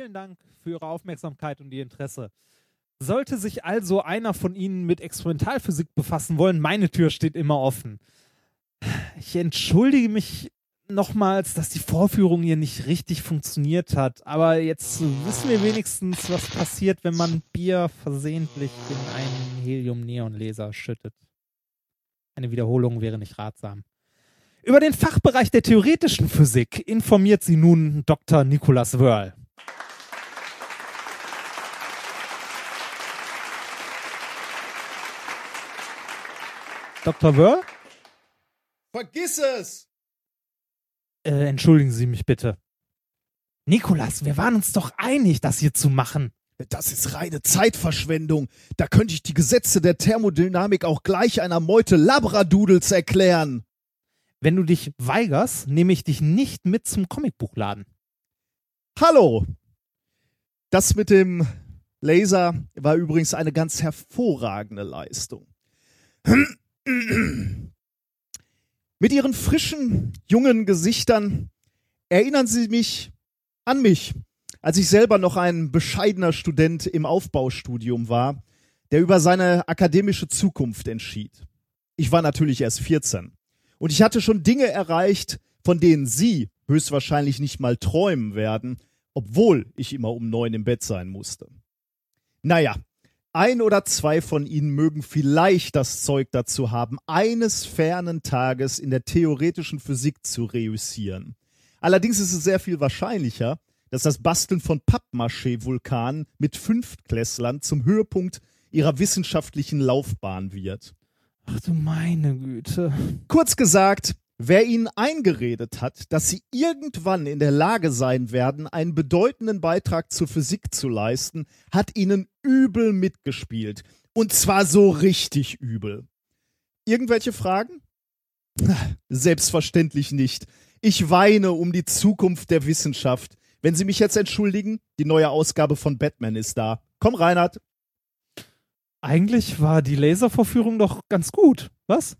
Vielen Dank für Ihre Aufmerksamkeit und Ihr Interesse. Sollte sich also einer von Ihnen mit Experimentalphysik befassen wollen, meine Tür steht immer offen. Ich entschuldige mich nochmals, dass die Vorführung hier nicht richtig funktioniert hat, aber jetzt wissen wir wenigstens, was passiert, wenn man Bier versehentlich in einen Helium-Neon-Laser schüttet. Eine Wiederholung wäre nicht ratsam. Über den Fachbereich der theoretischen Physik informiert sie nun Dr. Nicolas Wörl. Dr. Wörl? Vergiss es! Äh, entschuldigen Sie mich bitte. Nikolas, wir waren uns doch einig, das hier zu machen. Das ist reine Zeitverschwendung. Da könnte ich die Gesetze der Thermodynamik auch gleich einer Meute Labradoodles erklären. Wenn du dich weigerst, nehme ich dich nicht mit zum Comicbuchladen. Hallo! Das mit dem Laser war übrigens eine ganz hervorragende Leistung. Mit ihren frischen, jungen Gesichtern erinnern sie mich an mich, als ich selber noch ein bescheidener Student im Aufbaustudium war, der über seine akademische Zukunft entschied. Ich war natürlich erst 14 und ich hatte schon Dinge erreicht, von denen Sie höchstwahrscheinlich nicht mal träumen werden, obwohl ich immer um neun im Bett sein musste. Naja, ein oder zwei von Ihnen mögen vielleicht das Zeug dazu haben, eines fernen Tages in der theoretischen Physik zu reüssieren. Allerdings ist es sehr viel wahrscheinlicher, dass das Basteln von Pappmaché-Vulkanen mit Fünftklässlern zum Höhepunkt ihrer wissenschaftlichen Laufbahn wird. Ach du meine Güte. Kurz gesagt, wer ihnen eingeredet hat, dass sie irgendwann in der Lage sein werden, einen bedeutenden Beitrag zur Physik zu leisten, hat ihnen übel mitgespielt. Und zwar so richtig übel. Irgendwelche Fragen? Selbstverständlich nicht. Ich weine um die Zukunft der Wissenschaft. Wenn Sie mich jetzt entschuldigen, die neue Ausgabe von Batman ist da. Komm, Reinhard. Eigentlich war die Laservorführung doch ganz gut, was?